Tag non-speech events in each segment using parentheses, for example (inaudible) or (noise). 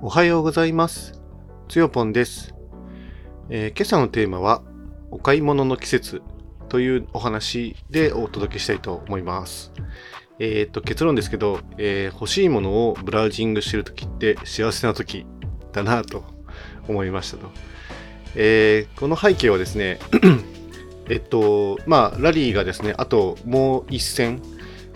おはようございます。つよぽんです、えー今朝のテーマは、お買い物の季節というお話でお届けしたいと思います。えっ、と、結論ですけど、えー欲しいものをブラウジングしてるときって幸せなときだなと思いましたと。えこの背景はですね、えっと、まあ、ラリーがですね、あともう一戦、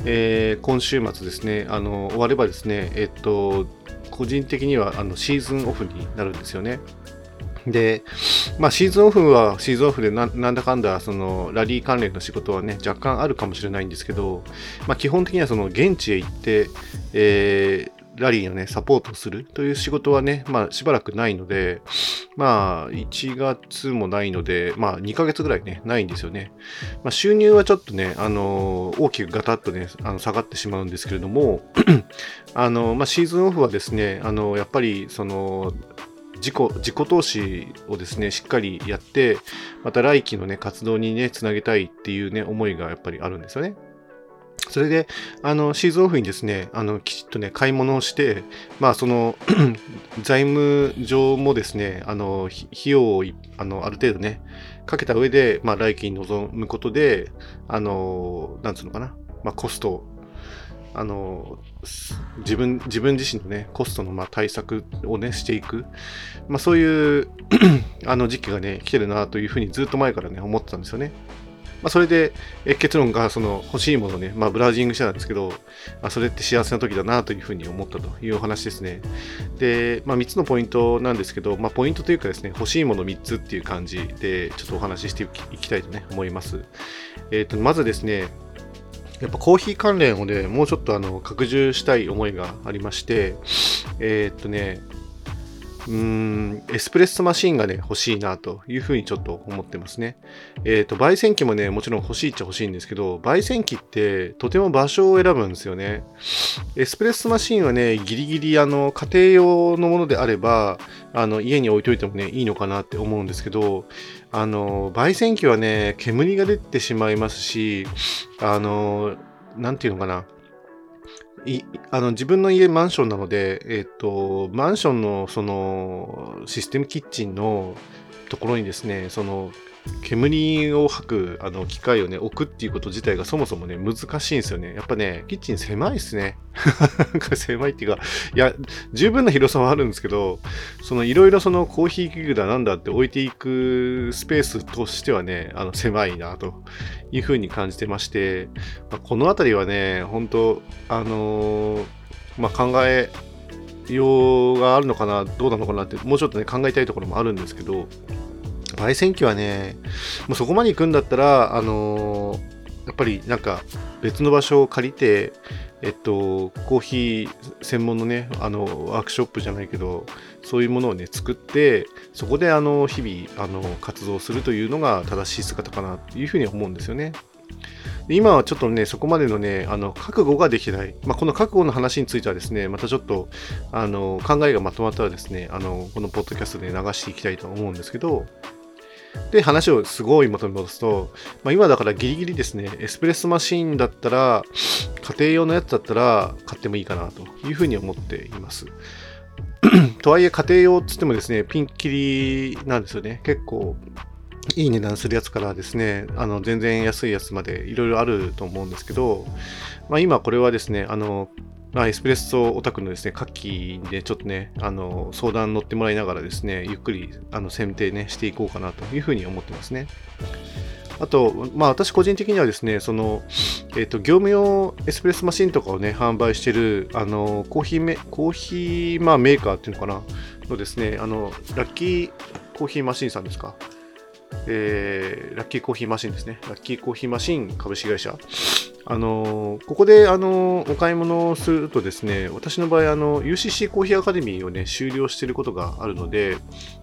え今週末ですね、あの、終わればですね、えっと、個人的にはあのシーズンオフになるんですよね。で、まあ、シーズンオフはシーズンオフでななんだかんだそのラリー関連の仕事はね若干あるかもしれないんですけど、まあ、基本的にはその現地へ行って、えーラリーのねサポートするという仕事はね、まあ、しばらくないので、まあ、1月もないので、まあ、2ヶ月ぐらいね、ないんですよね。まあ、収入はちょっとね、あの大きくガタッとね、あの下がってしまうんですけれども、(clears throat) あのまあ、シーズンオフはですね、あのやっぱりその自己自己投資をですねしっかりやってまた来期のね活動にねつなげたいっていうね思いがやっぱりあるんですよね。それであのシーズンオフにですねあのきちっとね買い物をしてまあその (clears throat) 財務上もですねあの費用をあのある程度ねかけた上で、まあ、来期に臨むことであのなんつうのかな、まあ、コストあの自分自分自身のねコストのまあ対策をねしていく、まあ、そういう (clears throat) あの時期がね来てるなというふうにずっと前からね思ってたんですよね。まあ、それで結論がその欲しいものをね、まあ、ブラウジングしたんですけど、あ、それって幸せな時だなというふうに思ったというお話ですね。で、まあ、3つのポイントなんですけど、まあ、ポイントというかですね、欲しいもの3つっていう感じでちょっとお話ししていきたいとね思います。えっ、とまずですね、やっぱコーヒー関連をね、もうちょっとあの拡充したい思いがありまして、えーっとね、うーん、エスプレッソマシンがね、欲しいなというふうにちょっと思ってますね。えーと、焙煎機もね、もちろん欲しいっちゃ欲しいんですけど、焙煎機ってとても場所を選ぶんですよね。エスプレッソマシンはね、ギリギリあの家庭用のものであれば、あの家に置いといてもね、いいのかなって思うんですけど、あの、焙煎機はね、煙が出てしまいますし、あの、なんていうのかな。いあの自分の家マンションなので、えっ、と、マンションのそのシステムキッチンのところにですね、その煙を吐くあの機械をね、置くっていうこと自体がそもそもね、難しいんですよね。やっぱね、キッチン狭いですね。(laughs) なんか狭いっていうか、いや、十分な広さはあるんですけど、そのいろいろそのコーヒー器具だなんだって置いていくスペースとしてはね、あの狭いなというふうに感じてまして、まあこのあたりはね、本当あのーまあ、考えようがあるのかな、どうなのかなって、もうちょっとね、考えたいところもあるんですけど、焙煎機はね、もうそこまで行くんだったら、あのーやっぱりなんか別の場所を借りて、えっと、コーヒー専門のね、あの、ワークショップじゃないけど、そういうものをね、作って、そこであの、日々、あの、活動するというのが正しい姿かなというふうに思うんですよね。今はちょっとね、そこまでのね、あの、覚悟ができない。まあ、この覚悟の話についてはですね、またちょっと、あの、考えがまとまったらですね、あの、このポッドキャストで流していきたいと思うんですけど、で、話をすごい元に戻すと、まあ、今だからギリギリですね、エスプレッソマシンだったら、家庭用のやつだったら買ってもいいかなというふうに思っています。(clears throat) とはいえ家庭用っつってもですね、ピンキリなんですよね。結構いい値段するやつからですね、あの全然安いやつまでいろいろあると思うんですけど、まあ、今これはですね、あの、あ、エスプレッソオタクのですね、カッキーでちょっとね、あの、相談乗ってもらいながらですね、ゆっくりあの選定ね、していこうかなというふうに思ってますね。あと、まあ私個人的にはですね、その、えっ、と、業務用エスプレッソマシンとかをね、販売してる、あの、コーヒーメ、コーヒー、まあメーカーっていうのかな、のですね、あの、ラッキーコーヒーマシンさんですか。えーラッキーコーヒーマシンですね。ラッキーコーヒーマシン株式会社。あのここであのお買い物をするとですね、私の場合あの UCC コーヒーアカデミーをね終了していることがあるので、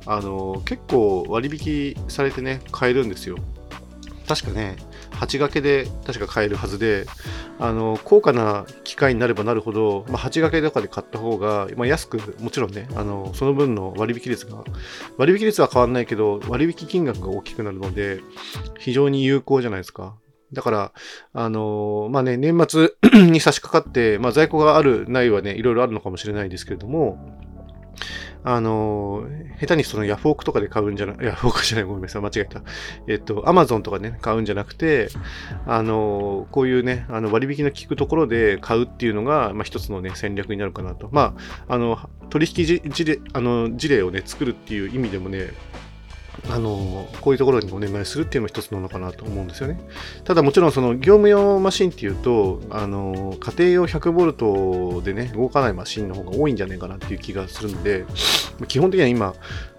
あの結構割引されてね買えるんですよ。確かね、8掛けで確か買えるはずで、あの高価な機械になればなるほど、まあ、8掛けとかで買った方が、まあ、安く、もちろんね、あのその分の割引率が、割引率は変わらないけど、割引金額が大きくなるので、非常に有効じゃないですか。だから、あのまあね、年末に差し掛かって、まあ、在庫がある、ないはね、いろいろあるのかもしれないですけれども、あの、下手にそのヤフオクとかで買うんじゃな、(laughs) ヤフオクじゃない、ごめんなさい、間違えた。えっと、アマゾンとかね、買うんじゃなくて、あの、こういうね、あの割引の効くところで買うっていうのが、まあ、一つのね、戦略になるかなと。まあ、あの、取引事例、あの、事例をね、作るっていう意味でもね、あのこういうところにお願いするっていうのも一つなのかなと思うんですよね。ただもちろんその業務用マシンっていうと、あの家庭用 100V でね、動かないマシンの方が多いんじゃないかなっていう気がするんで、基本的には今、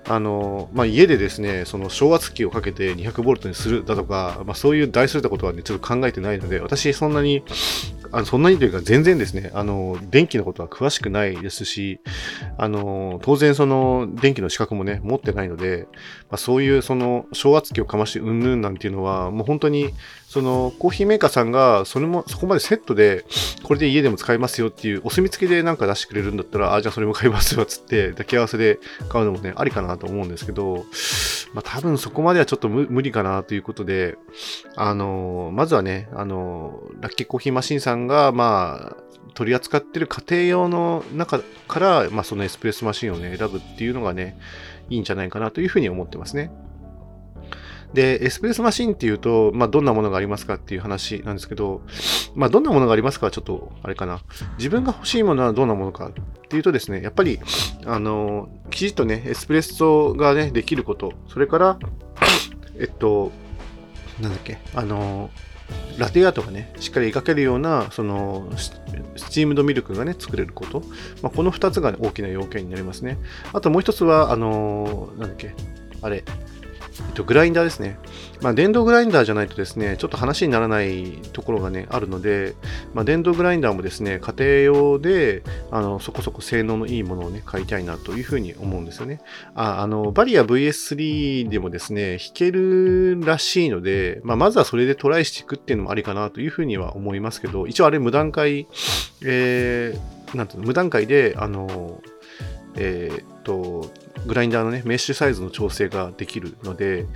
あのまあ、家でですね、その昇圧機をかけて 200V にするだとか、まあ、そういう大それたことはね、ちょっと考えてないので、私そんなにあのそんなにというか全然ですね、あの、電気のことは詳しくないですし、あの、当然その電気の資格もね、持ってないので、まあ、そういうその昇圧機をかましてうんぬんなんていうのは、もう本当にそのコーヒーメーカーさんがそれもそこまでセットでこれで家でも使えますよっていうお墨付きでなんか出してくれるんだったらあじゃあそれも買いますよっつって抱き合わせで買うのもねありかなと思うんですけどまあ多分そこまではちょっと無理かなということであのまずはねあのラッキーコーヒーマシンさんがまあ取り扱ってる家庭用の中から、まあ、そのエスプレスマシンをね選ぶっていうのがねいいんじゃないかなというふうに思ってますね。で、エスプレッソマシンっていうと、まあ、どんなものがありますかっていう話なんですけど、まあ、どんなものがありますかはちょっと、あれかな。自分が欲しいものはどんなものかっていうとですね、やっぱり、あの、きちっとね、エスプレッソがね、できること、それから、えっと、なんだっけ、あの、ラテアートがね、しっかり描けるような、その、スチームドミルクがね、作れること。まあ、この2つが、ね大きな要件になりますね。あともう一つは、あの、なんだっけ、あれ、えっと、グラインダーですね。まあ、電動グラインダーじゃないとですね、ちょっと話にならないところがね、あるので、まあ、電動グラインダーもですね、家庭用で、あの、そこそこ性能のいいものをね、買いたいなというふうに思うんですよね。あ、あの、バリア VS3 でもですね、弾けるらしいので、まあ、まずはそれでトライしていくっていうのもありかなというふうには思いますけど、一応あれ無段階、えー、なんていうの、無段階で、あの、えー、っと、グラインダーのね、メッシュサイズの調整ができるので、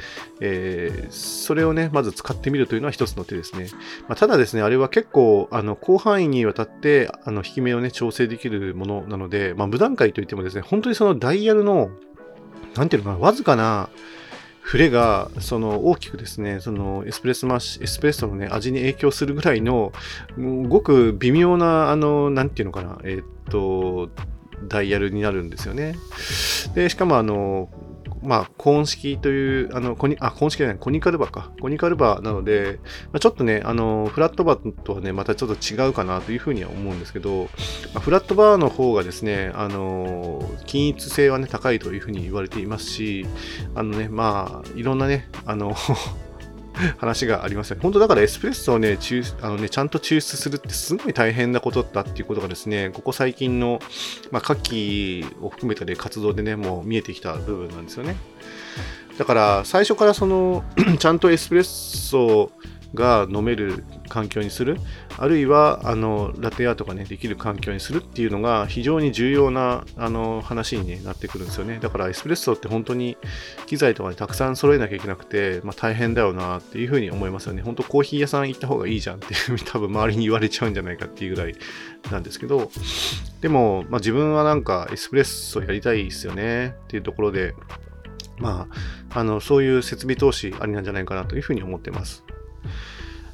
えー、それをね、まず使ってみるというのは一つの手ですね。まあ、ただですね、あれは結構、あの、広範囲にわたって、あの、引き目をね、調整できるものなので、まあ、無段階といってもですね、本当にそのダイヤルの、なんていうのかな、わずかな、触れが、その大きくですね、そのエスプレッソマシ、エスプレッソのね、味に影響するぐらいの、ごく微妙な、あの、なんていうのかな、えー、っと、ダイヤルになるんですよね。で、しかもあの、まあ、コーン式という、あの、コニ、あ、コーン式じゃない、コニカルバか。コニカルバなので、まあ、ちょっとね、あの、フラットバーとはね、またちょっと違うかなというふうには思うんですけど、まあ、フラットバーの方がですね、あの、均一性はね、高いというふうに言われていますし、あのね、まあ、いろんなね、あの話がありますよね。本当だからエスプレッソをね、あのねちゃんと抽出するってすごい大変なことだったっていうことがですね、ここ最近の、まあ、夏季を含めた、ね、活動でね、もう見えてきた部分なんですよね。だから最初からその (clears throat) ちゃんとエスプレッソをが飲める環境にする、あるいはあのラテアートが、ね、できる環境にするっていうのが非常に重要なあの話に、なってくるんですよね。だからエスプレッソって本当に機材とかたくさん揃えなきゃいけなくて、まあ、大変だよなっていうふうに思いますよね。本当コーヒー屋さん行った方がいいじゃんって多分周りに言われちゃうんじゃないかっていうぐらいなんですけど、でも、まあ、自分はなんかエスプレッソやりたいですよねっていうところで、まあ、あのそういう設備投資ありなんじゃないかなというふうに思ってます。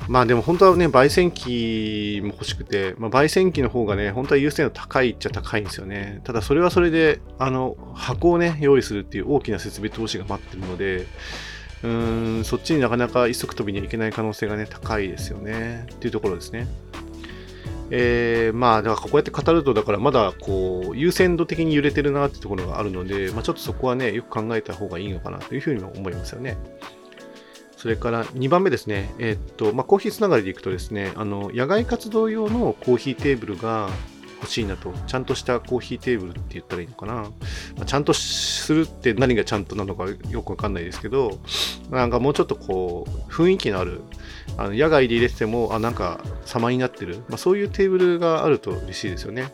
まあでも本当はね、焙煎機も欲しくて、まあ、焙煎機の方がね、本当は優先度高いっちゃ高いんですよね。ただそれはそれで、あの、箱をね、用意するっていう大きな設備投資が待ってるので、うーん、そっちになかなか一足飛びにはいけない可能性がね、高いですよね。っていうところですね。えー、まあ、だからこうやって語ると、だからまだこう、優先度的に揺れてるなってところがあるので、まあ、ちょっとそこはね、よく考えた方がいいのかなというふうにも思いますよね。それから2番目ですね、え、っとまあ、コーヒーつながりでいくとですねあの野外活動用のコーヒーテーブルが欲しいなと、ちゃんとしたコーヒーテーブルって言ったらいいのかな。まあ、ちゃんとするって何がちゃんとなのかよくわかんないですけど、なんかもうちょっとこう、雰囲気のある、あの野外で入れてても、あ、なんか様になってる、まあ、そういうテーブルがあると嬉しいですよね。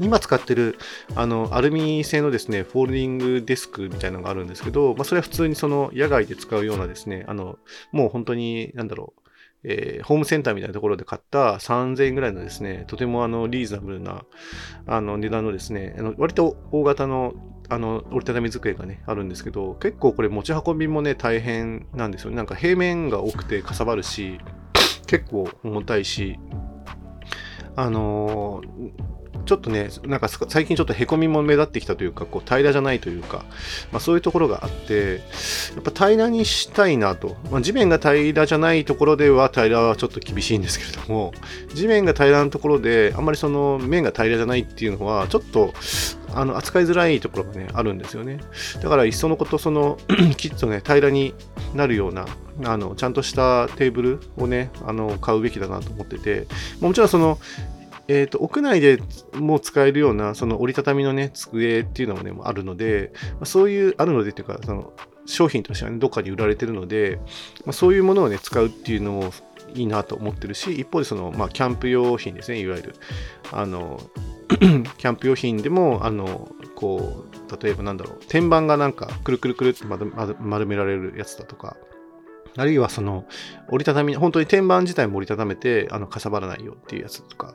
今使ってるあのアルミ製のですね、フォールディングデスクみたいなのがあるんですけど、まあ、それは普通にその野外で使うようなですね、あのもう本当に、なんだろう、えー、ホームセンターみたいなところで買った3000円ぐらいのですね、とてもあのリーズナブルなあの値段のですね、あの割と大型のあの折りたたみ机がね、あるんですけど、結構これ持ち運びもね、大変なんですよね。なんか平面が多くてかさばるし、結構重たいし、あのーちょっとね、なんか最近ちょっとへこみも目立ってきたというか、こう平らじゃないというか、まあ、そういうところがあって、やっぱ平らにしたいなと。まあ、地面が平らじゃないところでは平らはちょっと厳しいんですけれども、地面が平らなところで、あんまりその面が平らじゃないっていうのは、ちょっとあの扱いづらいところがね、あるんですよね。だから、いっそのこと、そのきっとね、平らになるような、あのちゃんとしたテーブルをね、あの買うべきだなと思ってて、もちろんそのえーと、屋内でも使えるようなその折りたたみのね机っていうのもねあるので、まあ、そういうあるのでっていうかその商品としては、ね、どっかに売られてるので、まあ、そういうものをね使うっていうのもいいなと思ってるし一方でその、まあ、キャンプ用品ですねいわゆる。あの (clears throat) キャンプ用品でもあのこう例えばなんだろう天板がなんかくるくるくるって丸められるやつだとかあるいはその折りたたみ、本当に天板自体も折りたためて、あの、かさばらないよっていうやつとか、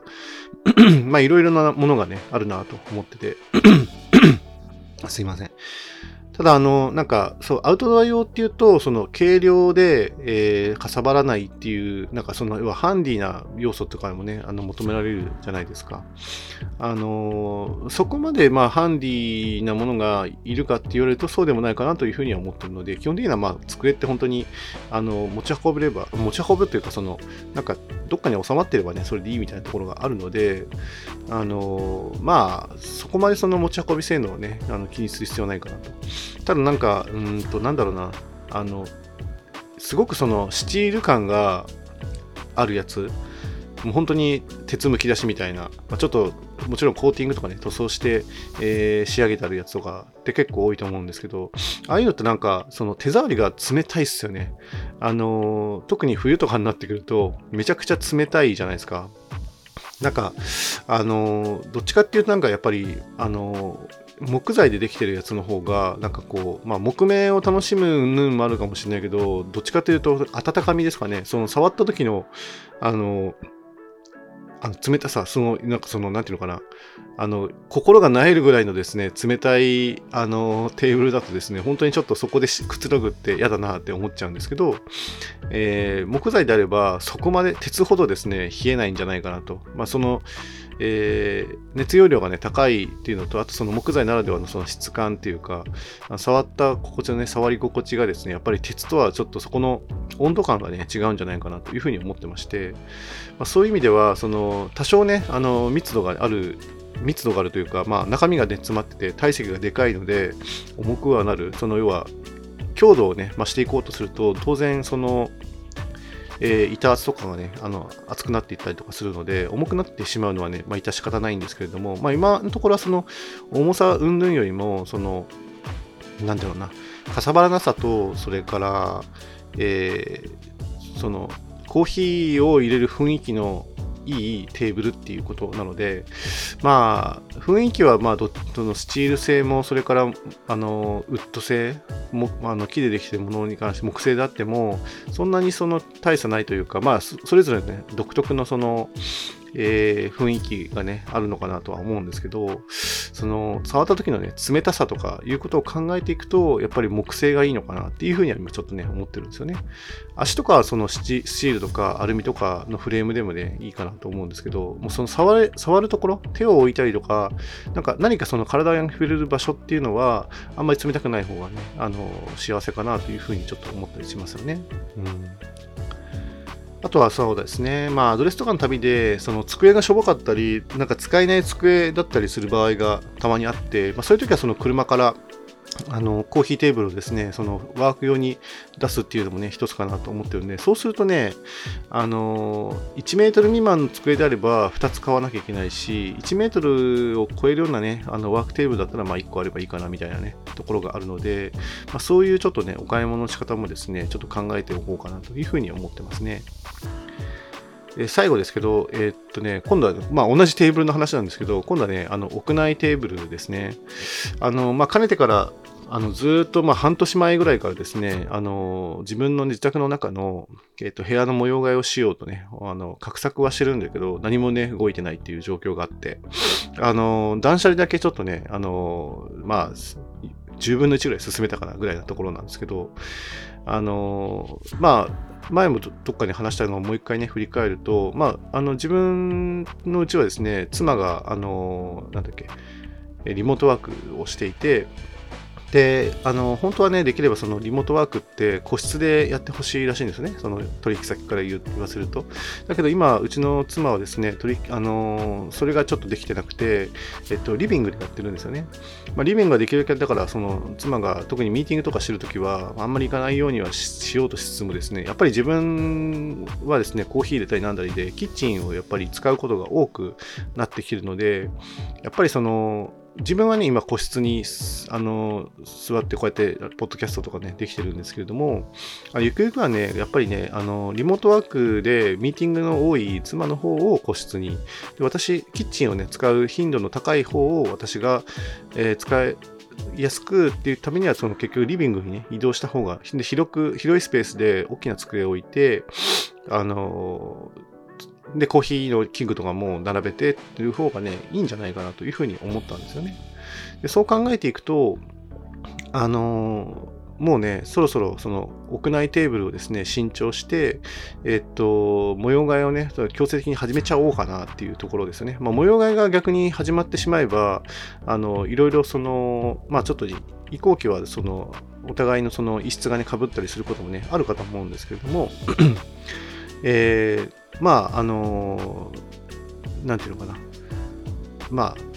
(clears throat) まあいろいろなものがね、あるなと思ってて (clears throat) すいません。ただ、あの、なんか、そう、アウトドア用っていうと、その、軽量で、えー、かさばらないっていう、なんか、その、要は、ハンディな要素とかもね、あの、求められるじゃないですか。あの、そこまで、まあ、ハンディなものがいるかって言われると、そうでもないかなというふうには思ってるので、基本的には、まあ、机って本当に、あの、持ち運べれば、持ち運ぶというか、その、なんか、どっかに収まってればね、それでいいみたいなところがあるので、あの、まあ、そこまでその持ち運び性能をね、あの気にする必要はないかなと。ただなんか、うんと、なんだろうな、あの、すごくそのスチール感があるやつ、もう本当に鉄むき出しみたいな、まあ、ちょっともちろんコーティングとかね、塗装して、えー、仕上げてあるやつとかって結構多いと思うんですけど、ああいうのってなんか、その手触りが冷たいっすよね。あのー、特に冬とかになってくると、めちゃくちゃ冷たいじゃないですか。なんか、あのー、どっちかっていうとなんかやっぱり、あの木材でできてるやつの方が、なんかこう、まあ、木目を楽しむぬんもあるかもしれないけど、どっちかというと、温かみですかね。その触った時の、あの、あの冷たさ、その、なんかその、なんていうのかな、あの、心が萎えるぐらいのですね、冷たい、あの、テーブルだとですね、本当にちょっとそこでくつろぐって嫌だなって思っちゃうんですけど、えー、木材であれば、そこまで鉄ほどですね、冷えないんじゃないかなと。まあ、その、えー、熱容量がね、高いっていうのと、あとその木材ならではのその質感っていうか、触った心地のね、触り心地がですね、やっぱり鉄とはちょっとそこの温度感がね、違うんじゃないかなというふうに思ってまして、まあ、そういう意味では、その、多少ね、あの、密度がある密度があるというか、まあ、中身が、ね、詰まってて体積がでかいので重くはなる。その要は強度をね増していこうとすると当然そのえー、板圧とかがね、あの、熱くなっていったりとかするので、重くなってしまうのはね、まあ、致し方ないんですけれども、まあ、今のところはその、重さ云々よりも、その、なんだろうな、かさばらなさと、それから、えー、その、コーヒーを入れる雰囲気のいいテーブルっていうことなので、まあ、雰囲気は、まあ、どのスチール製も、それから、あの、ウッド製も、あの、木でできてるものに関して、木製であっても、そんなにその大差ないというか、まあ、それぞれね、独特のその、えー、雰囲気がね、あるのかなとは思うんですけど、その、触った時のね、冷たさとかいうことを考えていくと、やっぱり木製がいいのかなっていうふうには今ちょっとね、思ってるんですよね。足とかはそのスチールとかアルミとかのフレームでもね、いいかなと思うんですけど、もうその触れ、触るところ、手を置いたりとか、なんか何かその体が触れる場所っていうのは、あんまり冷たくない方がね、あの、幸せかなというふうにちょっと思ったりしますよね。うんあとはそうですね、まあ、アドレスとかの旅で、その机がしょぼかったり、なんか使えない机だったりする場合がたまにあって、まあ、そういう時はその車からあのコーヒーテーブルをですね、そのワーク用に出すっていうのもね、一つかなと思ってるんで、そうするとね、あの1メートル未満の机であれば2つ買わなきゃいけないし、1メートルを超えるようなね、あのワークテーブルだったらまあ1個あればいいかなみたいなね、ところがあるので、まあ、そういうちょっとね、お買い物の仕方もですね、ちょっと考えておこうかなというふうに思ってますね。え最後ですけど、えー、っとね、今度は、まあ、同じテーブルの話なんですけど、今度はね、あの屋内テーブルですね。あの、まあ、かねてからあのずっとま半年前ぐらいからですね、あの自分の自宅の中の、えー、と部屋の模様替えをしようとね、あの画策はしてるんだけど、何もね、動いてないっていう状況があって、あの断捨離だけちょっとね、あのまあ、10分の1ぐらい進めたかなぐらいなところなんですけど、あのまあ、前もどっかに話したのをもう一回ね、振り返ると、まあ、あの自分のうちはですね、妻が、あのなんだっけ、リモートワークをしていて、で、あの、本当はね、できればそのリモートワークって個室でやってほしいらしいんですね。その取引先から言わせると。だけど今、うちの妻はですね、取あの、それがちょっとできてなくて、えっと、リビングでやってるんですよね。まあ、リビングができるだけだから、その妻が特にミーティングとかしてるときは、あんまり行かないようにはしようとしつつもですね、やっぱり自分はですね、コーヒー入れたりなんだりで、キッチンをやっぱり使うことが多くなってきてるので、やっぱりその、自分はね、今個室にあの座ってこうやってポッドキャストとかね、できてるんですけれども、あゆくゆくはね、やっぱりね、あのリモートワークでミーティングの多い妻の方を個室に、で私、キッチンをね、使う頻度の高い方を私が、えー、使いやすくっていうためには、その結局リビングにね、移動した方が、広く、広いスペースで大きな机を置いて、あので、コーヒーの器具とかも並べてっていう方がね、いいんじゃないかなというふうに思ったんですよね。でそう考えていくと、あのー、もうね、そろそろその屋内テーブルをですね、新調して、えっと、模様替えをね、強制的に始めちゃおうかなっていうところですよね。まあ、模様替えが逆に始まってしまえば、あの、いろいろその、まあちょっと移行期はその、お互いのその異質がね、被ったりすることもね、あるかと思うんですけれども、えー、まあ、あのー、なんていうのかな。まあ、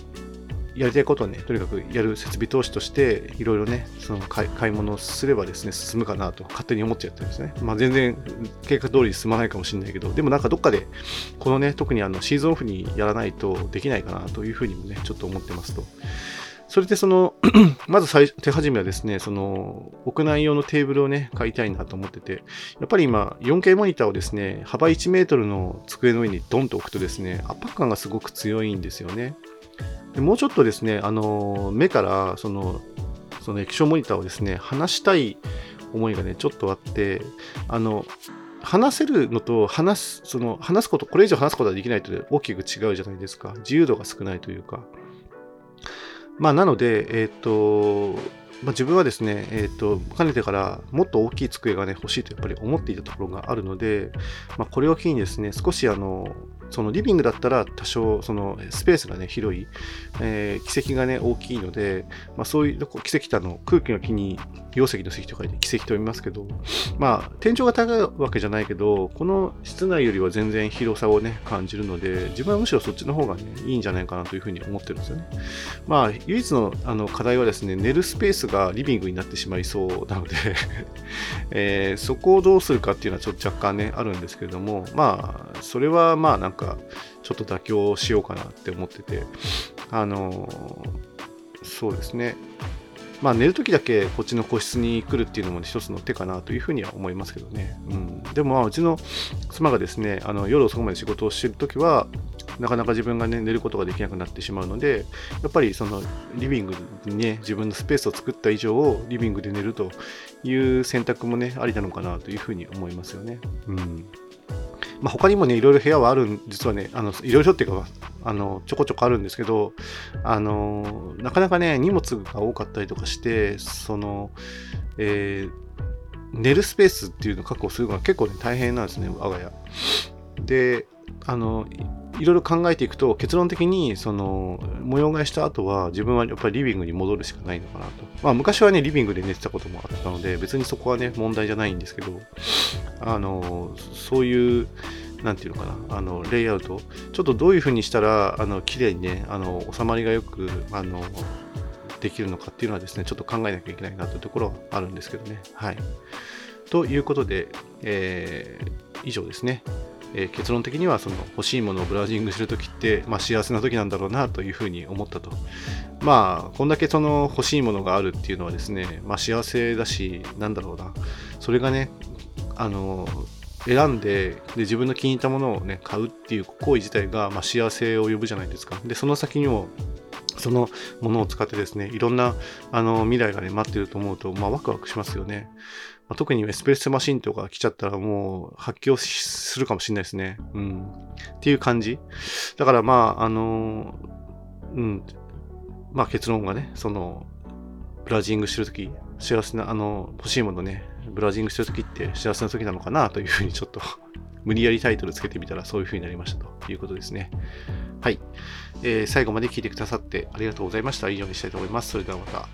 やりたいことをね、とにかくやる設備投資として、いろいろね、その買い物をすればですね、進むかなと勝手に思っちゃってるんですね。まあ全然計画通り進まないかもしれないけど、でもなんかどっかで、このね、特にあのシーズンオフにやらないとできないかなというふうにもね、ちょっと思ってますと。それでその (clears throat) まず最手始めはですね、その屋内用のテーブルをね、買いたいなと思ってて、やっぱり今 4K モニターをですね、幅1メートルの机の上にドンと置くとですね、圧迫感がすごく強いんですよね。でもうちょっとですね、あの目からそのその液晶モニターをですね、離したい思いがね、ちょっとあって、あの、話せるのと話す、その話すこと、これ以上話すことができないと大きく違うじゃないですか。自由度が少ないというか。まあ、なので、えっ、ー、と、まあ、自分はですね、えっ、ー、と、かねてからもっと大きい机がね、欲しいとやっぱり思っていたところがあるので、まあ、これを機にですね、少しあの、そのリビングだったら多少そのスペースがね広い、えー、奇跡がね大きいので、まあ、そういう奇跡の空気の木に容積の席と書いて奇跡と読みますけどまあ天井が高いわけじゃないけどこの室内よりは全然広さをね感じるので自分はむしろそっちの方がねいいんじゃないかなというふうに思ってるんですよね。まあ唯一のあの課題はですね寝るスペースがリビングになってしまいそうなので (laughs) えー、そこをどうするかっていうのはちょっと若干ねあるんですけれどもまあそれはまあなんかちょっと妥協しようかなって思ってて、あのそうですね。まあ寝るときだけこっちの個室に来るっていうのも一つの手かなというふうには思いますけどね。うん、でもまあうちの妻がですね、あの夜遅くまで仕事をしてるときは、なかなか自分がね、寝ることができなくなってしまうので、やっぱりそのリビングにね、自分のスペースを作った以上を、リビングで寝るという選択もね、ありなのかなというふうに思いますよね。うんまあ、他にもね、いろいろ部屋はある実はね、あのいろいろっていうか、あのちょこちょこあるんですけど、あのなかなかね、荷物が多かったりとかして、その、えー、寝るスペースっていうのを確保するのが結構ね、大変なんですね、我が家。で、あの、いろいろ考えていくと結論的にその模様替えした後は自分はやっぱりリビングに戻るしかないのかなと。まあ昔はねリビングで寝てたこともあったので別にそこはね問題じゃないんですけどあのそういうなんていうのかなあのレイアウトちょっとどういう風にしたらあの綺麗にねあの収まりがよくあのできるのかっていうのはですねちょっと考えなきゃいけないなというところはあるんですけどね。はい。ということで、えー、以上ですね。えー、結論的にはその欲しいものをブラウジングするときって、まあ、幸せな時なんだろうなというふうに思ったと。まあ、こんだけその欲しいものがあるっていうのはですね、まあ、幸せだし、なんだろうな、それがね、あの、選んでで自分の気に入ったものをね買うっていう行為自体が、まあ、幸せを呼ぶじゃないですかでその先にもそのものを使ってですね、いろんなあの未来がね、待ってると思うと、まあ、ワクワクしますよね。まあ、特にエスプレッソマシンとか来ちゃったらもう発狂するかもしれないですね。うん。っていう感じ。だからまあ、あのうん。まあ結論がね、その、ブラジングしてるとき、幸せな、あの、欲しいものね、ブラジングしてるときって幸せなときなのかなというふうにちょっと (laughs) 無理やりタイトルつけてみたらそういう風になりましたということですね。はい。えー、最後まで聞いてくださってありがとうございました。以上にしたいと思います。それではまた。